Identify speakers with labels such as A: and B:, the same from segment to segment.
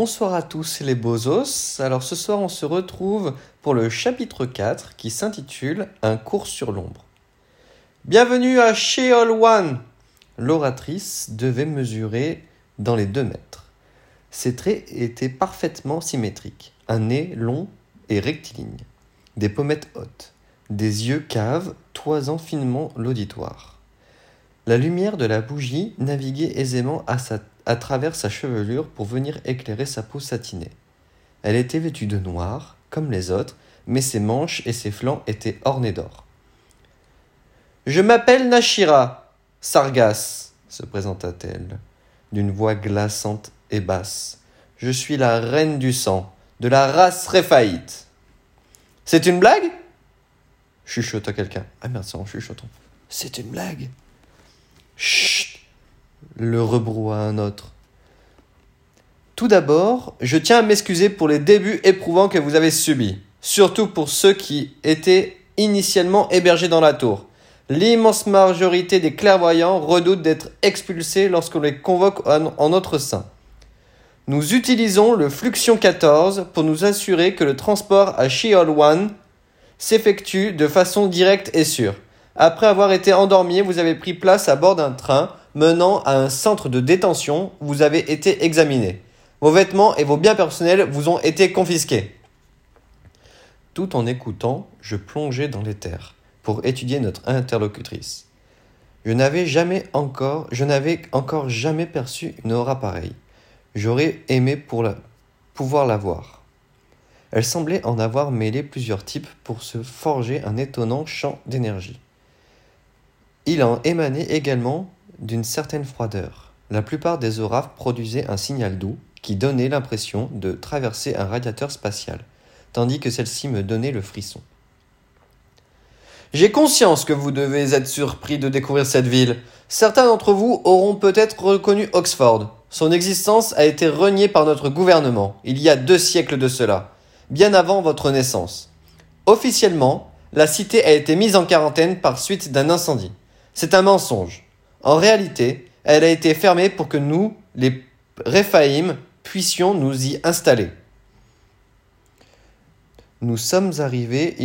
A: Bonsoir à tous les bozos. Alors ce soir on se retrouve pour le chapitre 4 qui s'intitule Un cours sur l'ombre. Bienvenue à Sheol One. L'oratrice devait mesurer dans les deux mètres. Ses traits étaient parfaitement symétriques. Un nez long et rectiligne. Des pommettes hautes. Des yeux caves toisant finement l'auditoire. La lumière de la bougie naviguait aisément à, sa, à travers sa chevelure pour venir éclairer sa peau satinée. Elle était vêtue de noir, comme les autres, mais ses manches et ses flancs étaient ornés d'or. Je m'appelle Nashira, Sargas, se présenta-t-elle, d'une voix glaçante et basse. Je suis la reine du sang, de la race Réphaïte. C'est une blague? Chuchota quelqu'un. Ah merde, c'est en chuchotant. C'est une blague. Le rebroua un autre. Tout d'abord, je tiens à m'excuser pour les débuts éprouvants que vous avez subis, surtout pour ceux qui étaient initialement hébergés dans la tour. L'immense majorité des clairvoyants redoutent d'être expulsés lorsqu'on les convoque en notre sein. Nous utilisons le Fluxion 14 pour nous assurer que le transport à Sheol One s'effectue de façon directe et sûre. Après avoir été endormi, vous avez pris place à bord d'un train menant à un centre de détention. Vous avez été examiné. Vos vêtements et vos biens personnels vous ont été confisqués. Tout en écoutant, je plongeais dans les terres pour étudier notre interlocutrice. Je n'avais jamais encore, je n'avais encore jamais perçu une aura pareille. J'aurais aimé pouvoir la voir. Elle semblait en avoir mêlé plusieurs types pour se forger un étonnant champ d'énergie. Il en émanait également d'une certaine froideur. La plupart des auras produisaient un signal doux qui donnait l'impression de traverser un radiateur spatial, tandis que celle-ci me donnait le frisson. J'ai conscience que vous devez être surpris de découvrir cette ville. Certains d'entre vous auront peut-être reconnu Oxford. Son existence a été reniée par notre gouvernement, il y a deux siècles de cela, bien avant votre naissance. Officiellement, la cité a été mise en quarantaine par suite d'un incendie. C'est un mensonge. En réalité, elle a été fermée pour que nous, les Réphaïm, puissions nous y installer. Nous sommes arrivés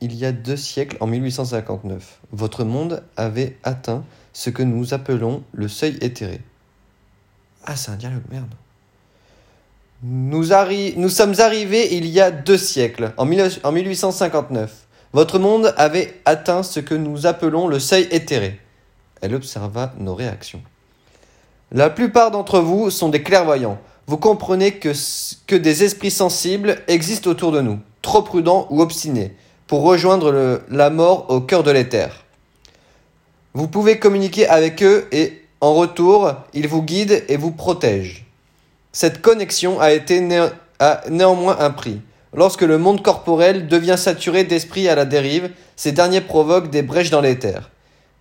A: il, y a deux siècles, en 1859. Votre monde avait atteint ce que nous appelons le seuil éthéré. Ah, c'est un dialogue, merde. Nous, nous, sommes arrivés il y a deux siècles, en, en 1859. Votre monde avait atteint ce que nous appelons le seuil éthéré. Elle observa nos réactions. La plupart d'entre vous sont des clairvoyants. Vous comprenez que, des esprits sensibles existent autour de nous, trop prudents ou obstinés, pour rejoindre la mort au cœur de l'éther. Vous pouvez communiquer avec eux et, en retour, ils vous guident et vous protègent. Cette connexion a été a néanmoins un prix. Lorsque le monde corporel devient saturé d'esprits à la dérive, ces derniers provoquent des brèches dans l'éther.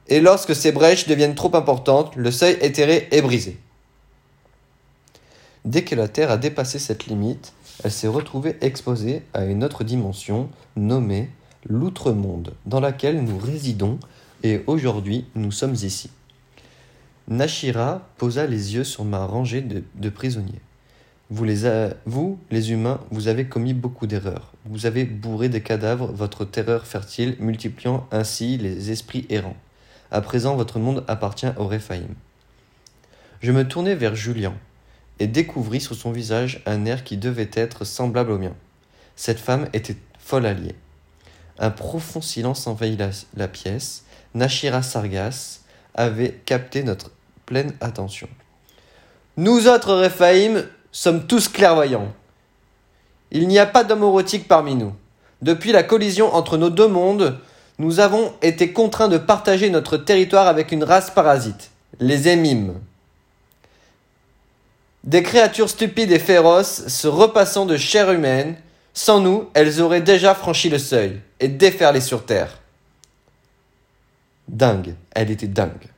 A: Et lorsque ces brèches deviennent trop importantes, le seuil éthéré est brisé. Dès que la Terre a dépassé cette limite, elle s'est retrouvée exposée à une autre dimension nommée l'outre-monde, dans laquelle nous résidons, et aujourd'hui nous sommes ici. Nashira posa les yeux sur ma rangée de, prisonniers. Vous les, vous, les humains, vous avez commis beaucoup d'erreurs. Vous avez bourré des cadavres votre terreur fertile, multipliant ainsi les esprits errants. À présent, votre monde appartient au Réphaïm. Je me tournai vers Julien et découvris sur son visage un air qui devait être semblable au mien. Cette femme était folle alliée. Un profond silence envahit la, pièce. Nashira Sargas avait capté notre pleine attention. Nous autres Réphaïm sommes tous clairvoyants. Il n'y a pas d'homme parmi nous. Depuis la collision entre nos deux mondes, nous avons été contraints de partager notre territoire avec une race parasite, les émimes. Des créatures stupides et féroces se repassant de chair humaine, sans nous, elles auraient déjà franchi le seuil et déferlé sur terre. Dingue, elle était dingue.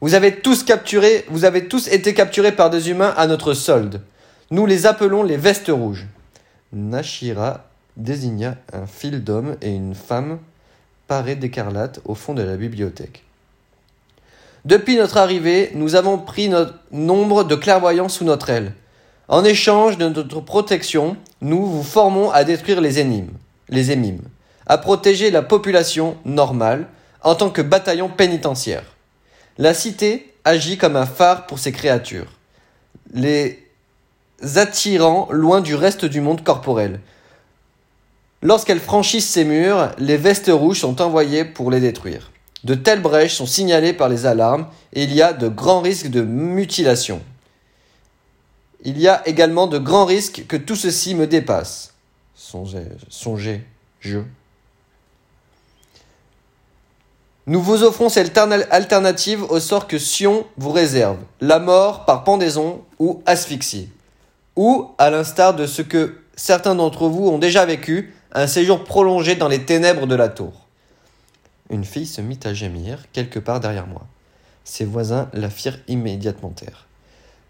A: Vous avez tous capturé, vous avez tous été capturés par des humains à notre solde. Nous les appelons les vestes rouges. Nashira désigna un fil d'hommes et une femme parés d'écarlate au fond de la bibliothèque. Depuis notre arrivée, nous avons pris notre nombre de clairvoyants sous notre aile. En échange de notre protection, nous vous formons à détruire les énigmes, émimes, à protéger la population normale en tant que bataillon pénitentiaire. La cité agit comme un phare pour ces créatures, les attirant loin du reste du monde corporel. Lorsqu'elles franchissent ces murs, les vestes rouges sont envoyées pour les détruire. De telles brèches sont signalées par les alarmes et il y a de grands risques de mutilation. Il y a également de grands risques que tout ceci me dépasse. Songez, songez, je. Nous vous offrons cette alternative au sort que Sion vous réserve, la mort par pendaison ou asphyxie. Ou, à l'instar de ce que certains d'entre vous ont déjà vécu, un séjour prolongé dans les ténèbres de la tour. Une fille se mit à gémir quelque part derrière moi. Ses voisins la firent immédiatement taire.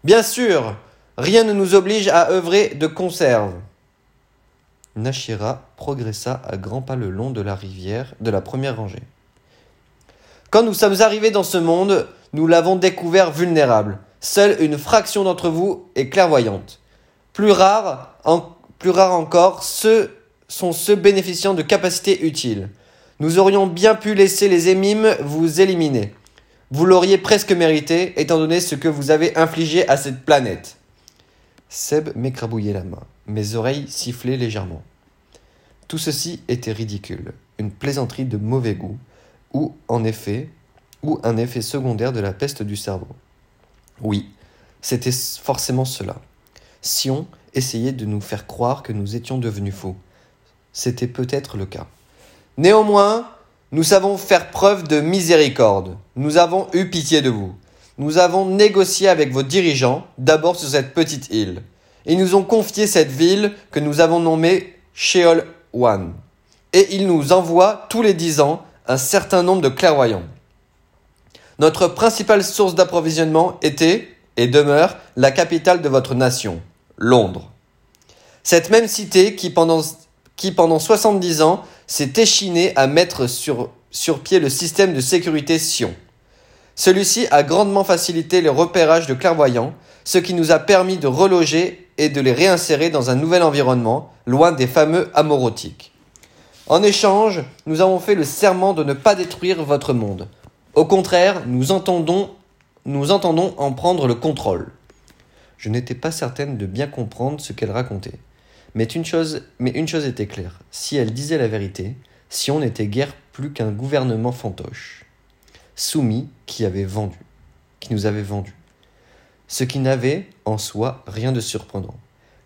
A: Bien sûr, rien ne nous oblige à œuvrer de conserve. Nashira progressa à grands pas le long de la rivière de la première rangée. Quand nous sommes arrivés dans ce monde, nous l'avons découvert vulnérable. Seule une fraction d'entre vous est clairvoyante. Plus rare, encore, ceux sont ceux bénéficiant de capacités utiles. Nous aurions bien pu laisser les émimes vous éliminer. Vous l'auriez presque mérité, étant donné ce que vous avez infligé à cette planète. Seb m'écrabouillait la main. Mes oreilles sifflaient légèrement. Tout ceci était ridicule, une plaisanterie de mauvais goût, ou en effet, ou un effet secondaire de la peste du cerveau. Oui, c'était forcément cela. Sion essayait de nous faire croire que nous étions devenus fous. C'était peut-être le cas. Néanmoins, nous savons faire preuve de miséricorde. Nous avons eu pitié de vous. Nous avons négocié avec vos dirigeants, d'abord sur cette petite île. Ils nous ont confié cette ville que nous avons nommée Sheol One. Et ils nous envoient tous les dix ans un certain nombre de clairvoyants. Notre principale source d'approvisionnement était et demeure la capitale de votre nation, Londres. Cette même cité qui pendant, qui pendant 70 ans s'est échinée à mettre sur, pied le système de sécurité Sion. Celui-ci a grandement facilité le repérage de clairvoyants, ce qui nous a permis de reloger et de les réinsérer dans un nouvel environnement, loin des fameux amorotiques. En échange, nous avons fait le serment de ne pas détruire votre monde. Au contraire, nous entendons en prendre le contrôle. Je n'étais pas certaine de bien comprendre ce qu'elle racontait. Mais une, chose, était claire, si elle disait la vérité, si on n'était guère plus qu'un gouvernement fantoche, soumis qui avait vendu, qui nous avait vendu. Ce qui n'avait, en soi, rien de surprenant.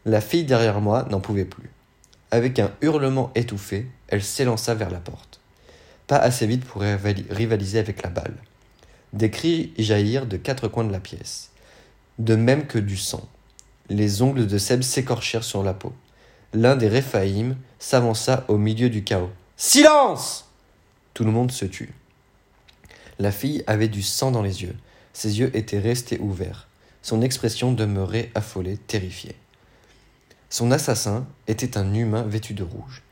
A: La fille derrière moi n'en pouvait plus. Avec un hurlement étouffé, elle s'élança vers la porte. Pas assez vite pour rivaliser avec la balle. Des cris jaillirent de quatre coins de la pièce, de même que du sang. Les ongles de Seb s'écorchèrent sur la peau. L'un des Réphaïm s'avança au milieu du chaos. Silence Tout le monde se tut. La fille avait du sang dans les yeux. Ses yeux étaient restés ouverts. Son expression demeurait affolée, terrifiée. Son assassin était un humain vêtu de rouge.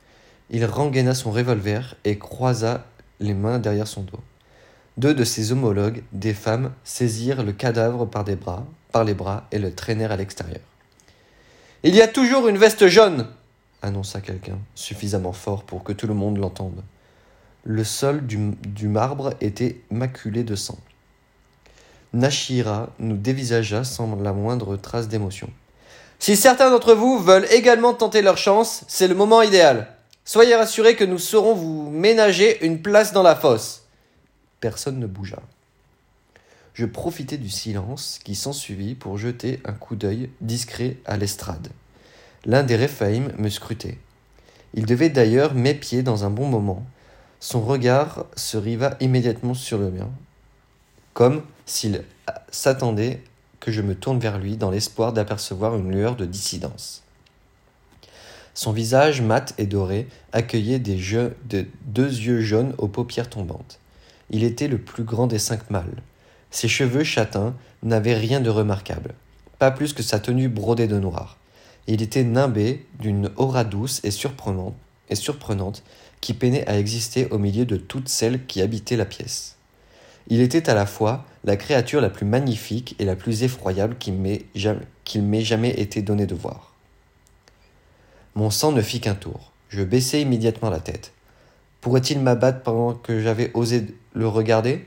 A: Il rengaina son revolver et croisa les mains derrière son dos. Deux de ses homologues, des femmes, saisirent le cadavre par, des bras, par les bras et le traînèrent à l'extérieur. Il y a toujours une veste jaune annonça quelqu'un, suffisamment fort pour que tout le monde l'entende. Le sol du, du, marbre était maculé de sang. Nashira nous dévisagea sans la moindre trace d'émotion. Si certains d'entre vous veulent également tenter leur chance, c'est le moment idéal. Soyez rassurés que nous saurons vous ménager une place dans la fosse. Personne ne bougea. Je profitai du silence qui s'ensuivit pour jeter un coup d'œil discret à l'estrade. L'un des Réphaïm me scrutait. Il devait d'ailleurs m'épier dans un bon moment. Son regard se riva immédiatement sur le mien, comme s'il s'attendait que je me tourne vers lui dans l'espoir d'apercevoir une lueur de dissidence. Son visage mat et doré accueillait des deux yeux jaunes aux paupières tombantes. Il était le plus grand des cinq mâles. Ses cheveux châtains n'avaient rien de remarquable, pas plus que sa tenue brodée de noir. Il était nimbé d'une aura douce et surprenante, qui peinait à exister au milieu de toutes celles qui habitaient la pièce. Il était à la fois la créature la plus magnifique et la plus effroyable qu'il m'ait jamais été donné de voir. Mon sang ne fit qu'un tour. Je baissai immédiatement la tête. Pourrait-il m'abattre pendant que j'avais osé le regarder?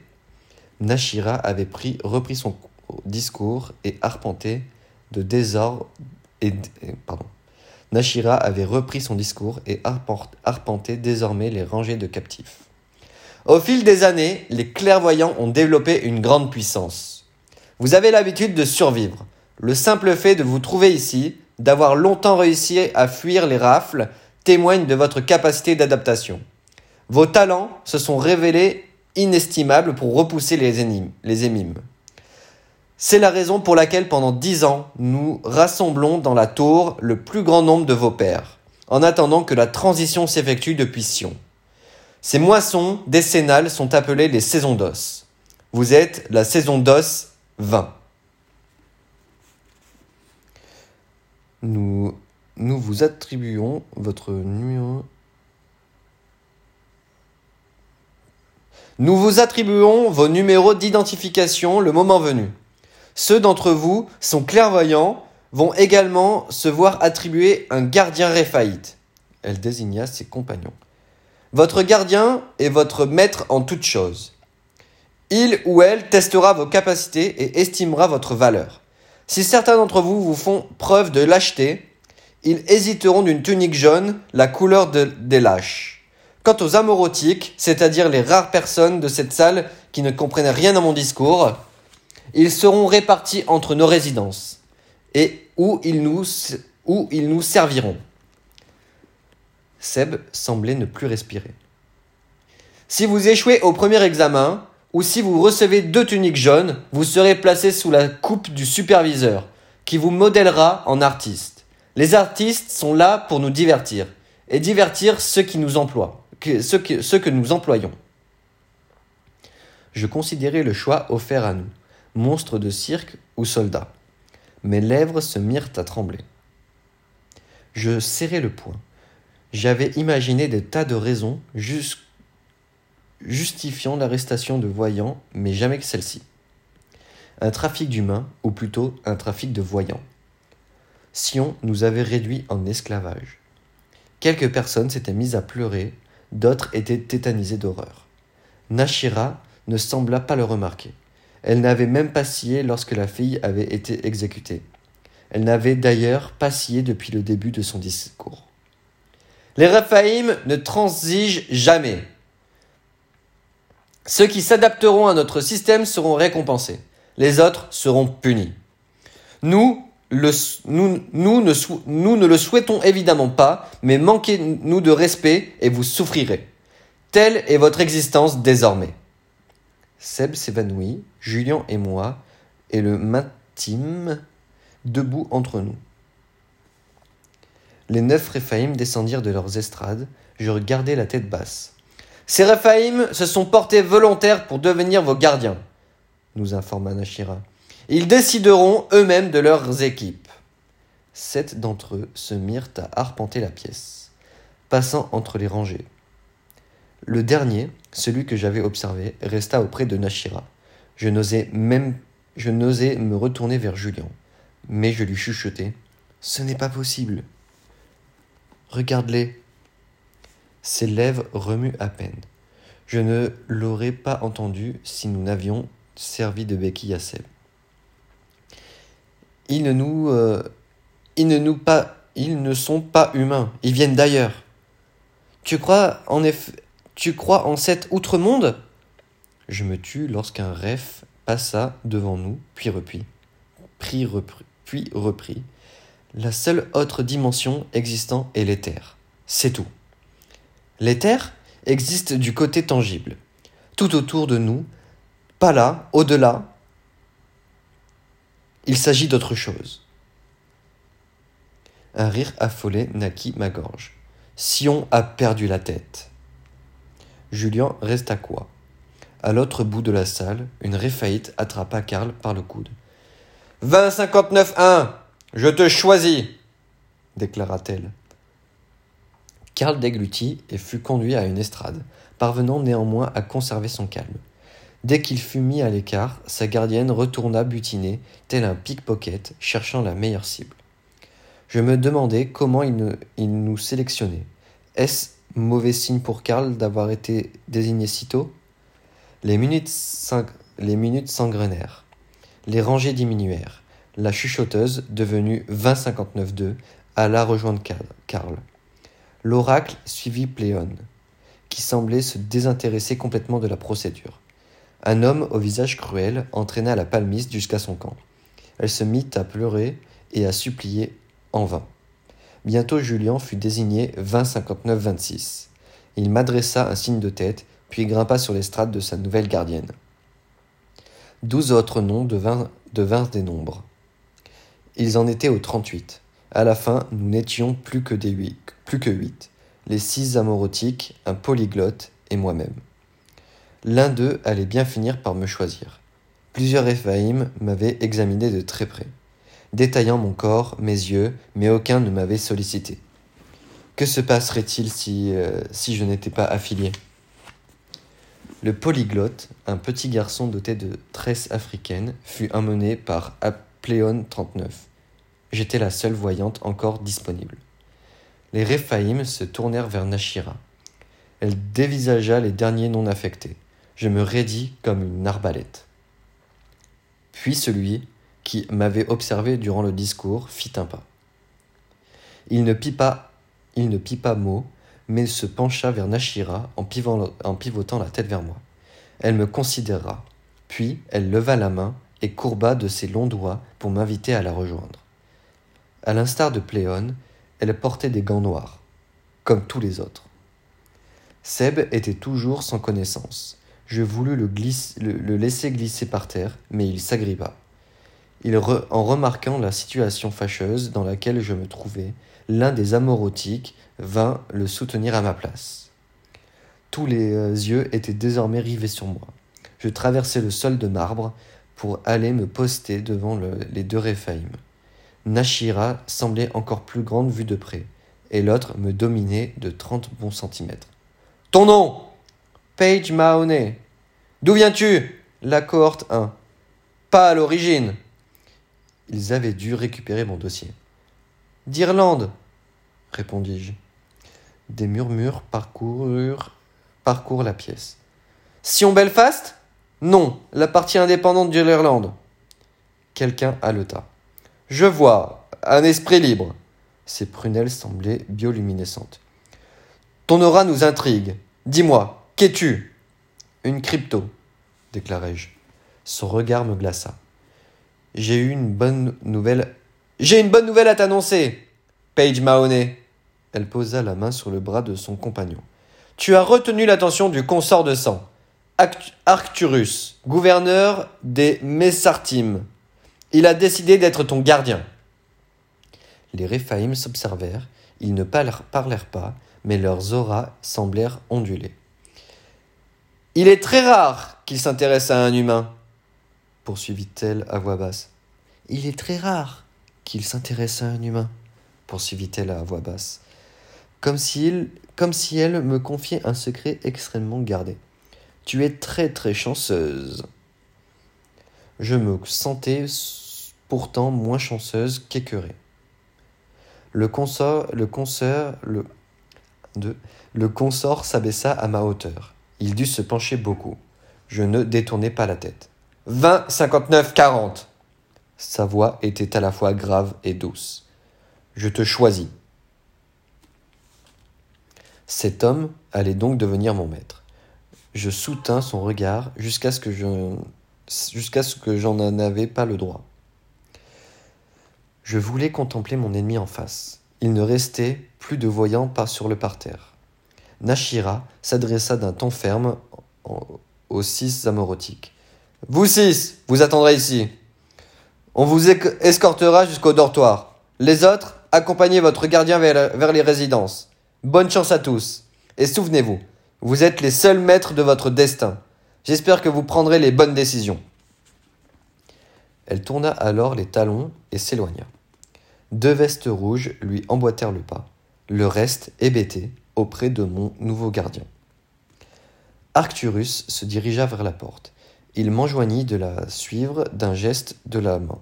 A: Nashira avait pris, repris son discours et arpenté de désordre et, pardon. Nashira avait repris son discours et arpentait désormais les rangées de captifs. Au fil des années, les clairvoyants ont développé une grande puissance. Vous avez l'habitude de survivre. Le simple fait de vous trouver ici, d'avoir longtemps réussi à fuir les rafles, témoigne de votre capacité d'adaptation. Vos talents se sont révélés inestimables pour repousser les émimes. C'est la raison pour laquelle pendant dix ans, nous rassemblons dans la tour le plus grand nombre de vos pères, en attendant que la transition s'effectue depuis Sion. Ces moissons décennales sont appelées les saisons d'os. Vous êtes la saison d'os 20. Nous, nous vous attribuons votre numéro. Nous vous attribuons vos numéros d'identification le moment venu. Ceux d'entre vous sont clairvoyants vont également se voir attribuer un gardien réfaillite. Elle désigna ses compagnons. Votre gardien est votre maître en toutes choses. Il ou elle testera vos capacités et estimera votre valeur. Si certains d'entre vous vous font preuve de lâcheté, ils hésiteront d'une tunique jaune, la couleur des lâches. Quant aux amorotiques, c'est-à-dire les rares personnes de cette salle qui ne comprennent rien à mon discours, ils seront répartis entre nos résidences et où ils nous, serviront. Seb semblait ne plus respirer. Si vous échouez au premier examen, ou si vous recevez deux tuniques jaunes, vous serez placé sous la coupe du superviseur, qui vous modèlera en artiste. Les artistes sont là pour nous divertir, et divertir ceux qui nous emploient, ceux que, nous employons. Je considérais le choix offert à nous, monstre de cirque ou soldat. Mes lèvres se mirent à trembler. Je serrai le poing. J'avais imaginé des tas de raisons justifiant l'arrestation de voyants, mais jamais que celle-ci. Un trafic d'humains, ou plutôt un trafic de voyants. Sion nous avait réduits en esclavage. Quelques personnes s'étaient mises à pleurer, d'autres étaient tétanisées d'horreur. Nashira ne sembla pas le remarquer. Elle n'avait même pas scié lorsque la fille avait été exécutée. Elle n'avait d'ailleurs pas scié depuis le début de son discours. Les Raphaïm ne transigent jamais. Ceux qui s'adapteront à notre système seront récompensés. Les autres seront punis. Nous, nous, ne, le souhaitons évidemment pas, mais manquez-nous de respect et vous souffrirez. Telle est votre existence désormais. Seb s'évanouit, Julien et moi, et le maintîmes debout entre nous. Les neuf Réphaïm descendirent de leurs estrades. Je regardais la tête basse. Ces Réphaïm se sont portés volontaires pour devenir vos gardiens, nous informa Nashira. Ils décideront eux-mêmes de leurs équipes. Sept d'entre eux se mirent à arpenter la pièce, passant entre les rangées. Le dernier, celui que j'avais observé, resta auprès de Nashira. Je n'osais même je n'osais me retourner vers Julien, mais je lui chuchotai. Ce n'est pas possible. Regarde-les. Ses lèvres remuent à peine. Je ne l'aurais pas entendu si nous n'avions servi de béquille à Seb. Ils ne nous, euh, ils ne nous pas, ils ne sont pas humains. Ils viennent d'ailleurs. Tu crois en effet, tu crois en cet outre-monde? Je me tus lorsqu'un rêve passa devant nous, puis reprit, puis repris, puis reprit. La seule autre dimension existant est l'éther. C'est tout. L'éther existe du côté tangible, tout autour de nous, pas là, au-delà. Il s'agit d'autre chose. Un rire affolé naquit ma gorge. Sion a perdu la tête. Julien resta quoi? À l'autre bout de la salle, une réfaillite attrapa Karl par le coude. 2059-1 Je te choisis déclara-t-elle. Karl déglutit et fut conduit à une estrade, parvenant néanmoins à conserver son calme. Dès qu'il fut mis à l'écart, sa gardienne retourna butiner, tel un pickpocket, cherchant la meilleure cible. Je me demandais comment il, nous sélectionnait. Est-ce mauvais signe pour Karl d'avoir été désigné si tôt? Les minutes s'engrenèrent. Les rangées diminuèrent. La chuchoteuse, devenue 20-59-2, alla rejoindre Karl. L'oracle suivit Pléon, qui semblait se désintéresser complètement de la procédure. Un homme au visage cruel entraîna la palmiste jusqu'à son camp. Elle se mit à pleurer et à supplier en vain. Bientôt Julien fut désigné 20-59-26. Il m'adressa un signe de tête, puis grimpa sur l'estrade de sa nouvelle gardienne. Douze autres noms devinrent des nombres. Ils en étaient au 38. À la fin, nous n'étions plus que des huit, plus que huit. Les six amorotiques, un polyglotte et moi-même. L'un d'eux allait bien finir par me choisir. Plusieurs Éphaïm m'avaient examiné de très près, détaillant mon corps, mes yeux, mais aucun ne m'avait sollicité. Que se passerait-il si, euh, je n'étais pas affilié? Le polyglotte, un petit garçon doté de tresses africaines, fut emmené par Apléon 39. J'étais la seule voyante encore disponible. Les Réphaïm se tournèrent vers Nashira. Elle dévisagea les derniers non affectés. Je me raidis comme une arbalète. Puis celui qui m'avait observé durant le discours fit un pas. Il ne pit pas, il ne pit pas mot, mais se pencha vers Nashira en, en pivotant la tête vers moi. Elle me considéra, puis elle leva la main et courba de ses longs doigts pour m'inviter à la rejoindre. À l'instar de Pléone, elle portait des gants noirs, comme tous les autres. Seb était toujours sans connaissance. Je voulus le, laisser glisser par terre, mais il s'agrippa. En remarquant la situation fâcheuse dans laquelle je me trouvais, l'un des amorotiques vint le soutenir à ma place. Tous les euh, yeux étaient désormais rivés sur moi. Je traversai le sol de marbre pour aller me poster devant les deux Réphaïm. Nashira semblait encore plus grande vue de près, et l'autre me dominait de trente bons centimètres. Ton nom Paige Mahoney. D'où viens-tu? La cohorte 1. Pas à l'origine. Ils avaient dû récupérer mon dossier. D'Irlande, répondis-je. Des murmures parcoururent, parcourent la pièce. Sion Belfast? Non, la partie indépendante de l'Irlande. Quelqu'un haleta. Je vois, un esprit libre. Ses prunelles semblaient bioluminescentes. Ton aura nous intrigue. Dis-moi, qu'es-tu? Une crypto, déclarai-je. Son regard me glaça. J'ai eu une bonne nouvelle. J'ai une bonne nouvelle à t'annoncer, Paige Mahoney. Elle posa la main sur le bras de son compagnon. Tu as retenu l'attention du consort de sang, Arcturus, gouverneur des Messartim. Il a décidé d'être ton gardien. Les Réphaïm s'observèrent, ils ne parlèrent pas, mais leurs auras semblèrent onduler. Il est très rare qu'il s'intéresse à un humain, poursuivit-elle à voix basse. Il est très rare qu'il s'intéresse à un humain, poursuivit-elle à voix basse, comme si, elle me confiait un secret extrêmement gardé. Tu es très très chanceuse. Je me sentais pourtant moins chanceuse qu'écœurée. Le consort, le le, le consort s'abaissa à ma hauteur. Il dut se pencher beaucoup. Je ne détournai pas la tête. 20, 59, 40. Sa voix était à la fois grave et douce. Je te choisis. Cet homme allait donc devenir mon maître. Je soutins son regard jusqu'à ce que je jusqu'à ce que j'en avais pas le droit. Je voulais contempler mon ennemi en face. Il ne restait plus de voyants pas sur le parterre. Nashira s'adressa d'un ton ferme aux six amorotiques. Vous six, vous attendrez ici. On vous escortera jusqu'au dortoir. Les autres, accompagnez votre gardien vers les résidences. Bonne chance à tous. Et souvenez-vous, vous êtes les seuls maîtres de votre destin. J'espère que vous prendrez les bonnes décisions. Elle tourna alors les talons et s'éloigna. Deux vestes rouges lui emboîtèrent le pas, le reste hébété auprès de mon nouveau gardien. Arcturus se dirigea vers la porte. Il m'enjoignit de la suivre d'un geste de la main.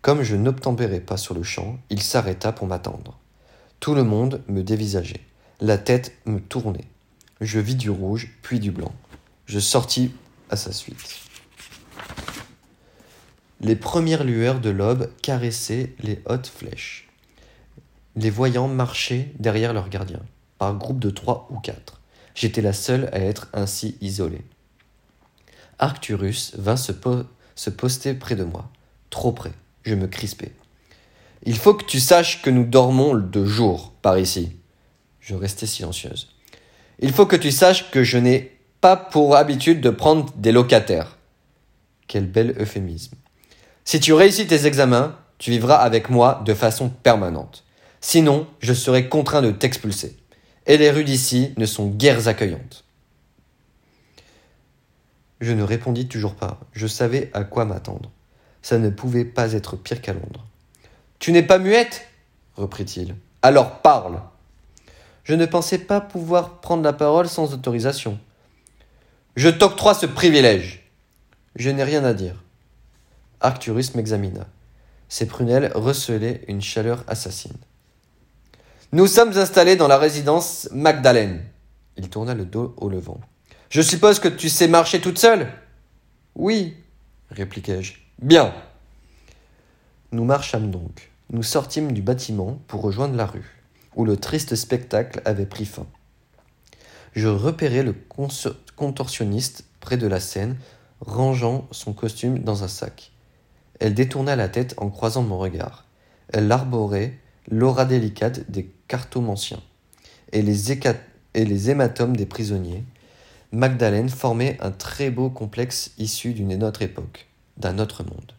A: Comme je n'obtempérais pas sur le champ, il s'arrêta pour m'attendre. Tout le monde me dévisageait. La tête me tournait. Je vis du rouge, puis du blanc. Je sortis à sa suite. Les premières lueurs de l'aube caressaient les hautes flèches. Les voyants marchaient derrière leurs gardiens, par groupes de trois ou quatre. J'étais la seule à être ainsi isolée. Arcturus vint se, se poster près de moi, trop près. Je me crispais. Il faut que tu saches que nous dormons de jour par ici. Je restais silencieuse. Il faut que tu saches que je n'ai pas pour habitude de prendre des locataires. Quel bel euphémisme. Si tu réussis tes examens, tu vivras avec moi de façon permanente. Sinon, je serai contraint de t'expulser. Et les rues d'ici ne sont guère accueillantes. Je ne répondis toujours pas. Je savais à quoi m'attendre. Ça ne pouvait pas être pire qu'à Londres. Tu n'es pas muette reprit-il. Alors parle. Je ne pensais pas pouvoir prendre la parole sans autorisation. Je t'octroie ce privilège. Je n'ai rien à dire. Arcturus m'examina. Ses prunelles recelaient une chaleur assassine. Nous sommes installés dans la résidence Magdalene. Il tourna le dos au levant. Je suppose que tu sais marcher toute seule? Oui, répliquai-je. Bien. Nous marchâmes donc. Nous sortîmes du bâtiment pour rejoindre la rue, où le triste spectacle avait pris fin. Je repérai le contorsionniste près de la scène, rangeant son costume dans un sac. Elle détourna la tête en croisant mon regard. Elle arborait l'aura délicate des cartomanciens et les, et les hématomes des prisonniers. Magdalene formait un très beau complexe issu d'une autre époque, d'un autre monde.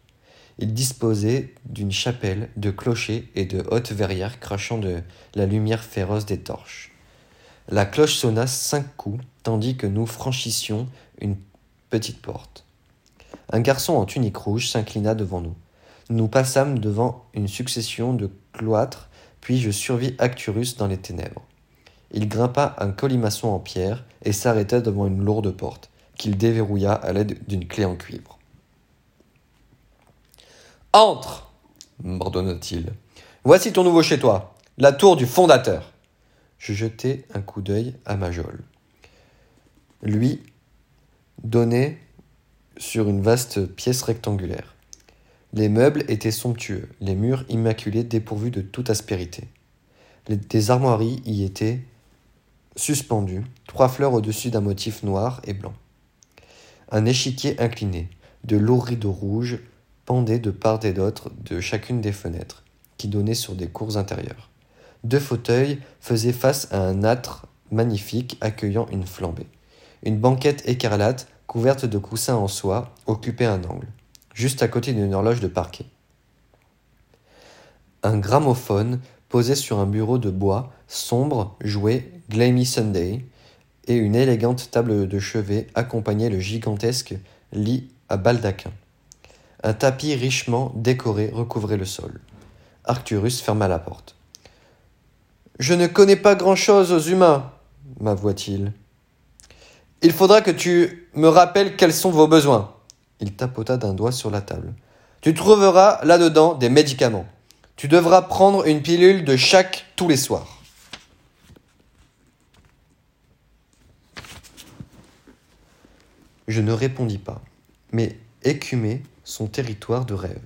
A: Il disposait d'une chapelle, de clochers et de hautes verrières crachant de la lumière féroce des torches. La cloche sonna cinq coups, tandis que nous franchissions une petite porte. Un garçon en tunique rouge s'inclina devant nous. Nous passâmes devant une succession de cloîtres, puis je survis Acturus dans les ténèbres. Il grimpa un colimaçon en pierre et s'arrêta devant une lourde porte, qu'il déverrouilla à l'aide d'une clé en cuivre. Entre m'ordonna-t-il. Voici ton nouveau chez toi, la tour du fondateur. Je jetai un coup d'œil à ma geôle. Lui donnait sur une vaste pièce rectangulaire. Les meubles étaient somptueux, les murs immaculés dépourvus de toute aspérité. des armoiries y étaient suspendues, trois fleurs au-dessus d'un motif noir et blanc. Un échiquier incliné, de lourds rideaux rouges pendaient de part et d'autre de chacune des fenêtres, qui donnaient sur des cours intérieures. Deux fauteuils faisaient face à un âtre magnifique accueillant une flambée. Une banquette écarlate couverte de coussins en soie, occupait un angle, juste à côté d'une horloge de parquet. Un gramophone posé sur un bureau de bois sombre jouait Glammy Sunday, et une élégante table de chevet accompagnait le gigantesque lit à baldaquin. Un tapis richement décoré recouvrait le sol. Arcturus ferma la porte. Je ne connais pas grand-chose aux humains, m'avoua-t-il. Il faudra que tu me rappelles quels sont vos besoins. Il tapota d'un doigt sur la table. Tu trouveras là-dedans des médicaments. Tu devras prendre une pilule de chaque tous les soirs. Je ne répondis pas, mais écumai son territoire de rêve,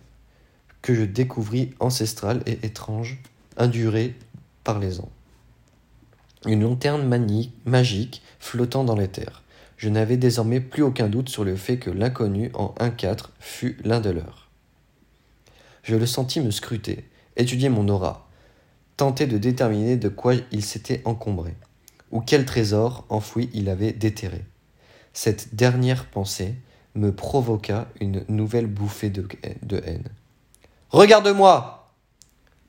A: que je découvris ancestral et étrange, induré par les ans. Une lanterne magique flottant dans les terres. Je n'avais désormais plus aucun doute sur le fait que l'inconnu en 1-4 fut l'un de leurs. Je le sentis me scruter, étudier mon aura, tenter de déterminer de quoi il s'était encombré, ou quel trésor enfoui il avait déterré. Cette dernière pensée me provoqua une nouvelle bouffée de, de haine. Regarde-moi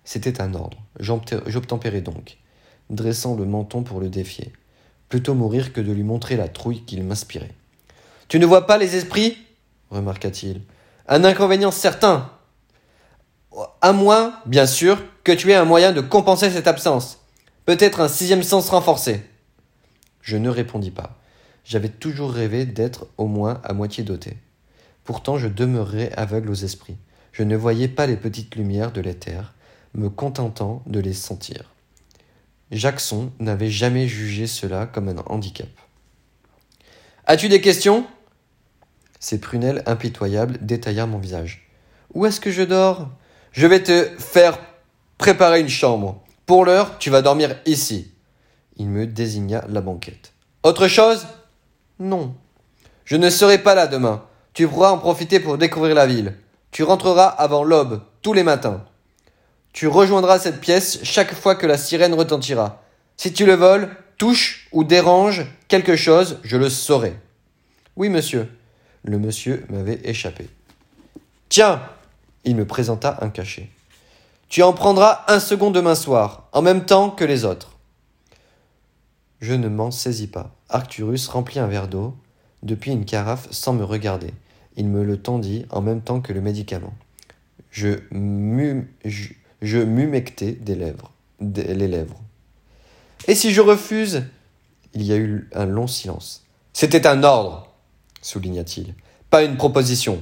A: C'était un ordre. J'obtempérai donc, dressant le menton pour le défier mourir que de lui montrer la trouille qu'il m'inspirait. Tu ne vois pas les esprits? remarqua-t-il. Un inconvénient certain. À moins, bien sûr, que tu aies un moyen de compenser cette absence. Peut-être un sixième sens renforcé. Je ne répondis pas. J'avais toujours rêvé d'être au moins à moitié doté. Pourtant je demeurais aveugle aux esprits. Je ne voyais pas les petites lumières de l'éther, me contentant de les sentir. Jackson n'avait jamais jugé cela comme un handicap. As-tu des questions? Ses prunelles impitoyables détaillèrent mon visage. Où est-ce que je dors? Je vais te faire préparer une chambre. Pour l'heure, tu vas dormir ici. Il me désigna la banquette. Autre chose? Non. Je ne serai pas là demain. Tu pourras en profiter pour découvrir la ville. Tu rentreras avant l'aube, tous les matins. Tu rejoindras cette pièce chaque fois que la sirène retentira. Si tu le voles, touche ou dérange quelque chose, je le saurai. Oui, monsieur. Le monsieur m'avait échappé. Tiens Il me présenta un cachet. Tu en prendras un second demain soir, en même temps que les autres. Je ne m'en saisis pas. Arcturus remplit un verre d'eau depuis une carafe sans me regarder. Il me le tendit en même temps que le médicament. Je, m'humectai des lèvres, les lèvres. Et si je refuse Il y a eu un long silence. C'était un ordre, souligna-t-il, pas une proposition.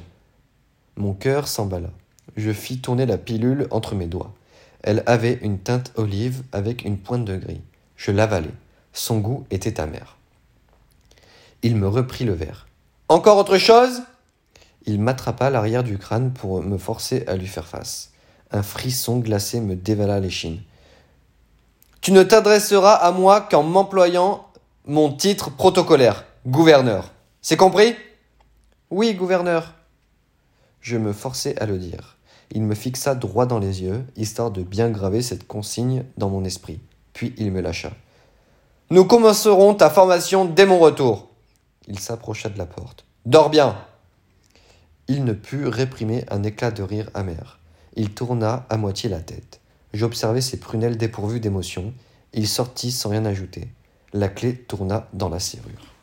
A: Mon cœur s'emballa. Je fis tourner la pilule entre mes doigts. Elle avait une teinte olive avec une pointe de gris. Je l'avalai. Son goût était amer. Il me reprit le verre. Encore autre chose? Il m'attrapa l'arrière du crâne pour me forcer à lui faire face. Un frisson glacé me dévala l'échine. Tu ne t'adresseras à moi qu'en m'employant mon titre protocolaire, gouverneur. C'est compris? Oui, gouverneur. Je me forçai à le dire. Il me fixa droit dans les yeux, histoire de bien graver cette consigne dans mon esprit. Puis il me lâcha. Nous commencerons ta formation dès mon retour. Il s'approcha de la porte. Dors bien. Il ne put réprimer un éclat de rire amer. Il tourna à moitié la tête. J'observai ses prunelles dépourvues d'émotion. Il sortit sans rien ajouter. La clé tourna dans la serrure.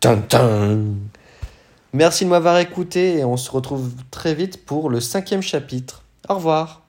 A: Tintin Merci de m'avoir écouté et on se retrouve très vite pour le cinquième chapitre. Au revoir.